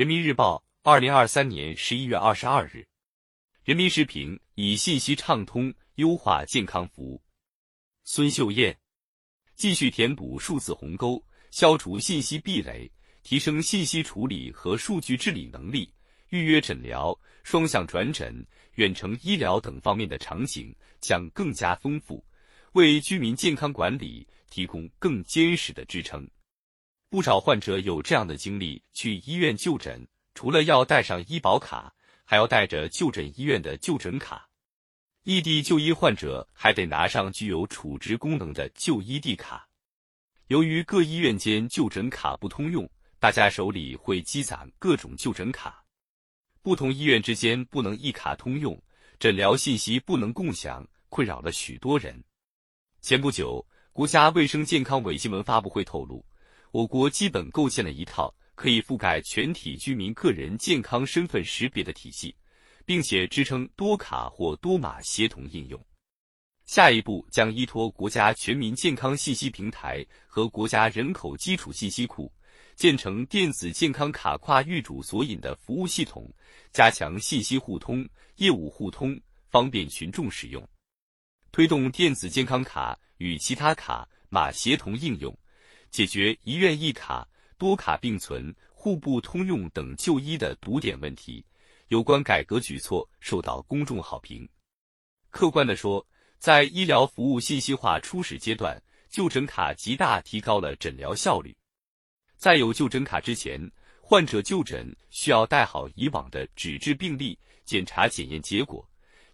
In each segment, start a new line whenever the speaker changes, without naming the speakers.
人民日报，二零二三年十一月二十二日。人民时评：以信息畅通优化健康服务。孙秀燕，继续填补数字鸿沟，消除信息壁垒，提升信息处理和数据治理能力，预约诊疗、双向转诊、远程医疗等方面的场景将更加丰富，为居民健康管理提供更坚实的支撑。不少患者有这样的经历：去医院就诊，除了要带上医保卡。还要带着就诊医院的就诊卡，异地就医患者还得拿上具有储值功能的就医地卡。由于各医院间就诊卡不通用，大家手里会积攒各种就诊卡，不同医院之间不能一卡通用，诊疗信息不能共享，困扰了许多人。前不久，国家卫生健康委新闻发布会透露，我国基本构建了一套。可以覆盖全体居民个人健康身份识别的体系，并且支撑多卡或多码协同应用。下一步将依托国家全民健康信息平台和国家人口基础信息库，建成电子健康卡跨域主索引的服务系统，加强信息互通、业务互通，方便群众使用。推动电子健康卡与其他卡码协同应用，解决一院一卡。多卡并存、互不通用等就医的堵点问题，有关改革举措受到公众好评。客观地说，在医疗服务信息化初始阶段，就诊卡极大提高了诊疗效率。在有就诊卡之前，患者就诊需要带好以往的纸质病历、检查检验结果，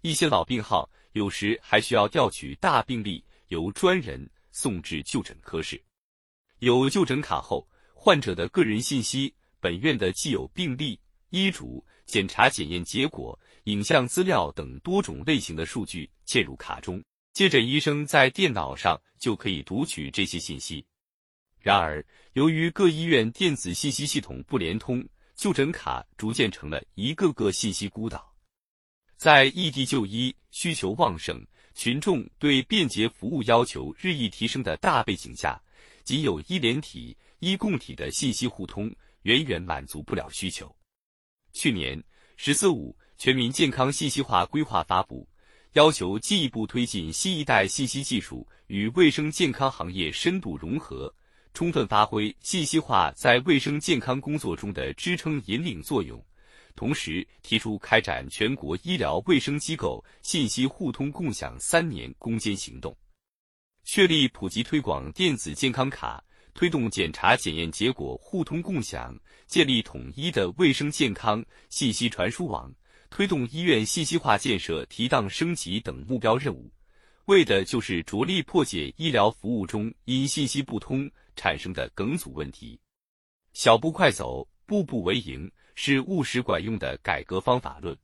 一些老病号有时还需要调取大病历，由专人送至就诊科室。有就诊卡后，患者的个人信息、本院的既有病历、医嘱、检查检验结果、影像资料等多种类型的数据嵌入卡中，接诊医生在电脑上就可以读取这些信息。然而，由于各医院电子信息系统不联通，就诊卡逐渐成了一个个信息孤岛。在异地就医需求旺盛、群众对便捷服务要求日益提升的大背景下，仅有医联体。医共体的信息互通远远满足不了需求。去年“十四五”全民健康信息化规划发布，要求进一步推进新一代信息技术与卫生健康行业深度融合，充分发挥信息化在卫生健康工作中的支撑引领作用。同时，提出开展全国医疗卫生机构信息互通共享三年攻坚行动，确立普及推广电子健康卡。推动检查检验结果互通共享，建立统一的卫生健康信息传输网，推动医院信息化建设提档升级等目标任务，为的就是着力破解医疗服务中因信息不通产生的梗阻问题。小步快走，步步为营，是务实管用的改革方法论。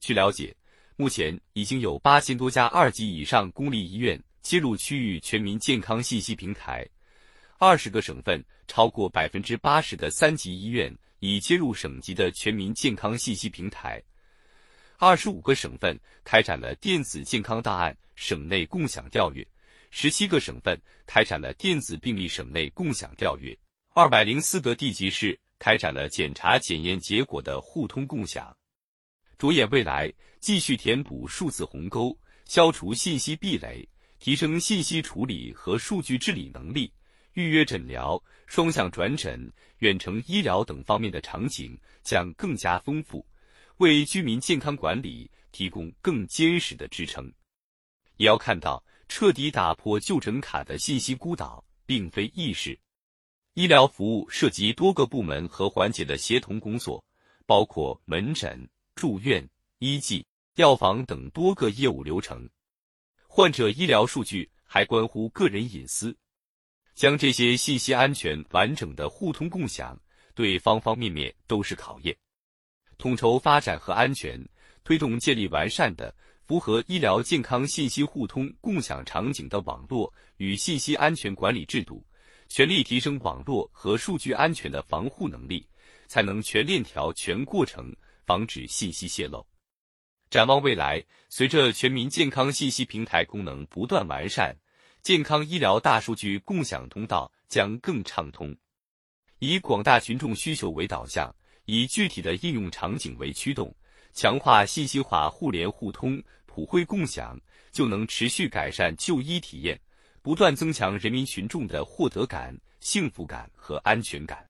据了解，目前已经有八千多家二级以上公立医院接入区域全民健康信息平台。二十个省份超过百分之八十的三级医院已接入省级的全民健康信息平台，二十五个省份开展了电子健康档案省内共享调阅，十七个省份开展了电子病历省内共享调阅，二百零四个地级市开展了检查检验结果的互通共享。着眼未来，继续填补数字鸿沟，消除信息壁垒，提升信息处理和数据治理能力。预约诊疗、双向转诊、远程医疗等方面的场景将更加丰富，为居民健康管理提供更坚实的支撑。也要看到，彻底打破就诊卡的信息孤岛并非易事。医疗服务涉及多个部门和环节的协同工作，包括门诊、住院、医技、药房等多个业务流程。患者医疗数据还关乎个人隐私。将这些信息安全完整的互通共享，对方方面面都是考验。统筹发展和安全，推动建立完善的、符合医疗健康信息互通共享场景的网络与信息安全管理制度，全力提升网络和数据安全的防护能力，才能全链条、全过程防止信息泄露。展望未来，随着全民健康信息平台功能不断完善。健康医疗大数据共享通道将更畅通，以广大群众需求为导向，以具体的应用场景为驱动，强化信息化互联互通、普惠共享，就能持续改善就医体验，不断增强人民群众的获得感、幸福感和安全感。